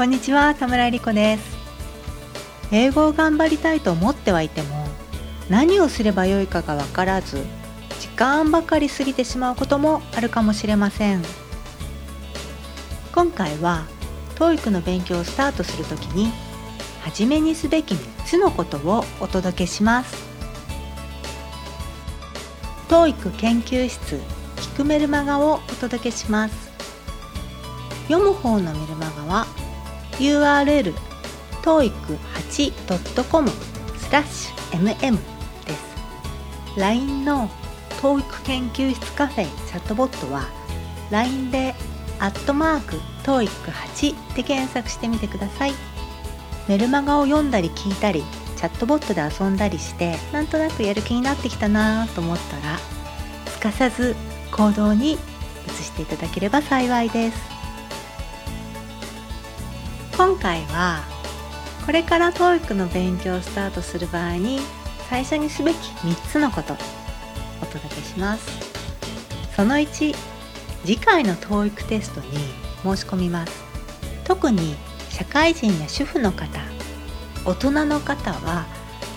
こんにちは田村理子です。英語を頑張りたいと思ってはいても何をすればよいかがわからず時間ばかり過ぎてしまうこともあるかもしれません。今回は TOEIC の勉強をスタートするときに初めにすべき3つのことをお届けします。TOEIC 研究室聞くメルマガをお届けします。読む方のメルマガは URL toeic8.com スラッシュ mm です。LINE の TOEIC 研究室カフェチャットボットは LINE でアットマーク TOEIC8 で検索してみてください。メルマガを読んだり聞いたりチャットボットで遊んだりしてなんとなくやる気になってきたなと思ったらすかさず行動に移していただければ幸いです。今回はこれから TOEIC の勉強をスタートする場合に最初にすべき3つのことお届けします。その1次回の TOEIC テストに申し込みます。特に社会人や主婦の方大人の方は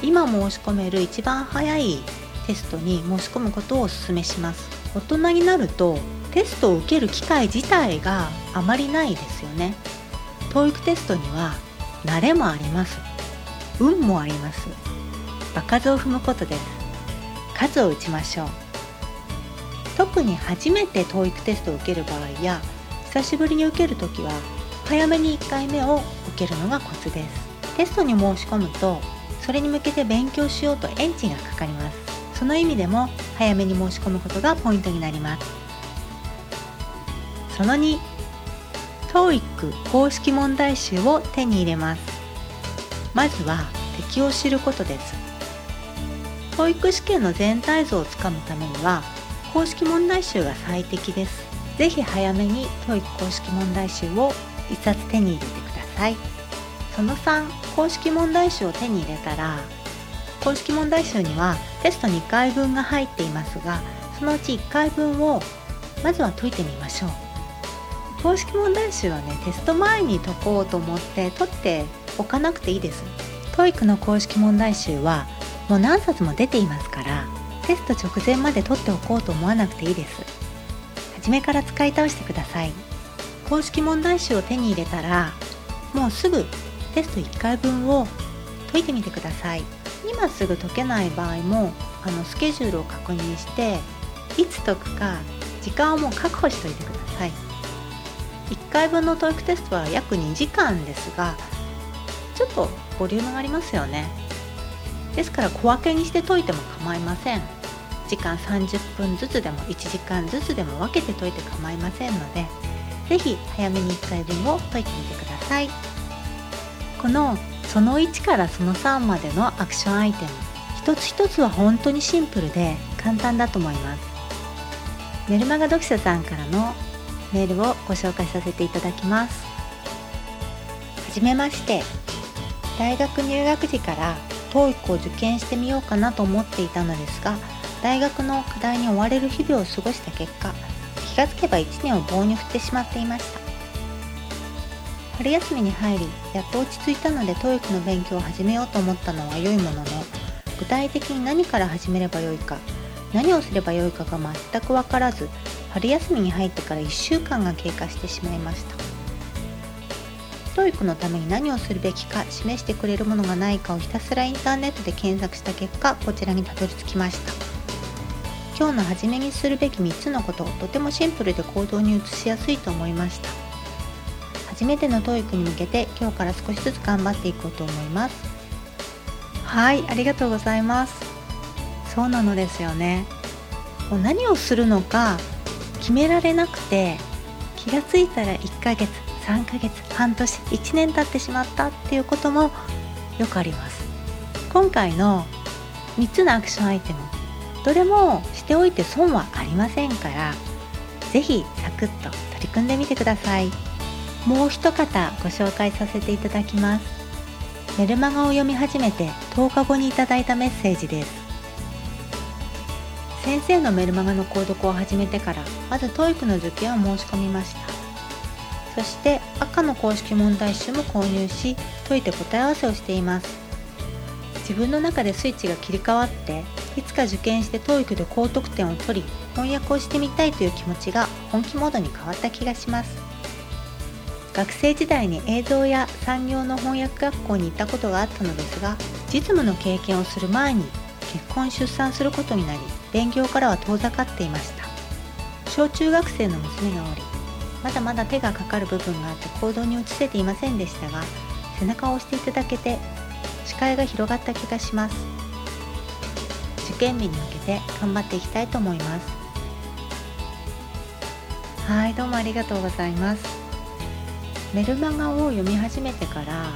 今申し込める一番早いテストに申し込むことをお勧めします。大人になるとテストを受ける機会自体があまりないですよね。TOEIC テストには慣れもあります。運もあります。場数を踏むことです数を打ちましょう。特に初めて TOEIC テストを受ける場合や久しぶりに受けるときは早めに1回目を受けるのがコツです。テストに申し込むとそれに向けて勉強しようとエンジンがかかります。その意味でも早めに申し込むことがポイントになります。その2 TOEIC 公式問題集を手に入れます。まずは敵を知ることです。TOEIC 試験の全体像をつかむためには公式問題集が最適です。ぜひ早めに TOEIC 公式問題集を1冊手に入れてください。その3公式問題集を手に入れたら公式問題集にはテスト2回分が入っていますがそのうち1回分をまずは解いてみましょう。公式問題集はねテスト前に解こうと思って解っておかなくていいです。TOEIC の公式問題集はもう何冊も出ていますからテスト直前まで取っておこうと思わなくていいです。初めから使い倒してください。公式問題集を手に入れたらもうすぐテスト1回分を解いてみてください。今すぐ解けない場合もあのスケジュールを確認していつ解くか時間をもう確保しておいてください。回分の TOEIC テストは約2時間ですがちょっとボリュームがありますよね。ですから小分けにして解いても構いません。時間30分ずつでも1時間ずつでも分けて解いて構いませんので是非早めに1回分を解いてみてください。このその1からその3までのアクションアイテム一つ一つは本当にシンプルで簡単だと思います。メルマガ読者さんからのメールをご紹介させていただきます。はじめまして。大学入学時から TOEIC を受験してみようかなと思っていたのですが大学の課題に追われる日々を過ごした結果気がつけば1年を棒に振ってしまっていました。春休みに入りやっと落ち着いたので TOEIC の勉強を始めようと思ったのは良いものの具体的に何から始めればよいか何をすればよいかが全く分からず春休みに入ってから1週間が経過してしまいました。TOEIC のために何をするべきか示してくれるものがないかをひたすらインターネットで検索した結果こちらにたどり着きました。今日の初めにするべき3つのこととてもシンプルで行動に移しやすいと思いました。初めての TOEIC に向けて今日から少しずつ頑張っていこうと思います。はいありがとうございます。そうなのですよね。何をするのか決められなくて気がついたら1ヶ月3ヶ月半年1年経ってしまったっていうこともよくあります。今回の3つのアクションアイテムどれもしておいて損はありませんから是非サクッと取り組んでみてください。もう一方ご紹介させていただきます。メルマガを読み始めて10日後にいただいたメッセージです。先生のメルマガの購読を始めてからまず TOEIC の受験を申し込みました。そして赤の公式問題集も購入し解いて答え合わせをしています。自分の中でスイッチが切り替わっていつか受験して TOEIC で高得点を取り翻訳をしてみたいという気持ちが本気モードに変わった気がします。学生時代に映像や産業の翻訳学校に行ったことがあったのですが実務の経験をする前に結婚出産することになり勉強からは遠ざかっていました。小中学生の娘がおりまだまだ手がかかる部分があって行動に移せていませんでしたが背中を押していただけて視界が広がった気がします。受験日に向けて頑張っていきたいと思います。はいどうもありがとうございます。メルマガを読み始めてから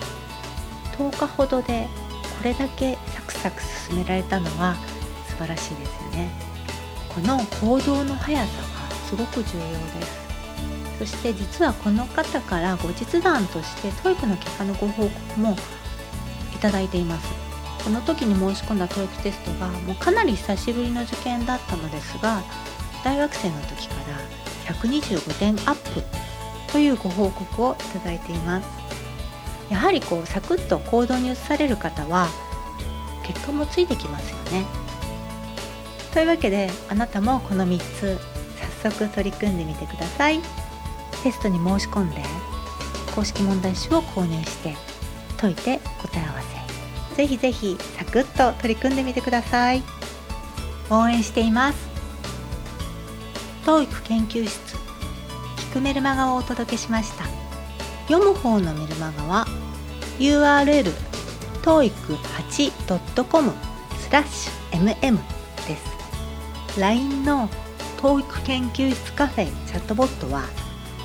10日ほどでこれだけサクサク進められたのは素晴らしいですよね。この行動の速さはすごく重要です。そして実はこの方から後日談として TOEIC の結果のご報告もいただいています。この時に申し込んだ TOEIC テストがもうかなり久しぶりの受験だったのですが大学生の時から125点アップというご報告をいただいています。やはりこうサクッと行動に移される方は結果もついてきますよね。というわけであなたもこの3つ早速取り組んでみてください。テストに申し込んで公式問題集を購入して解いて答え合わせ。ぜひぜひサクッと取り組んでみてください。応援しています。TOEIC 研究室聞くメルマガをお届けしました。読む方のメルマガは URL toeic8.com スラッシュ mm です。LINE の TOEIC 研究室カフェチャットボットは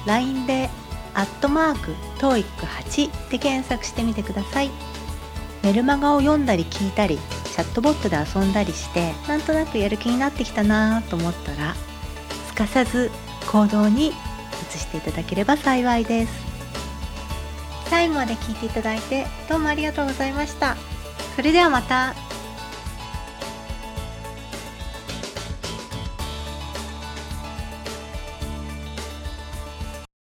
LINE で「アットマーク TOEIC8」で検索してみてください。メルマガを読んだり聞いたりチャットボットで遊んだりしてなんとなくやる気になってきたなと思ったらすかさず行動に移していただければ幸いです。最後まで聞いていただいてどうもありがとうございました。それではまた。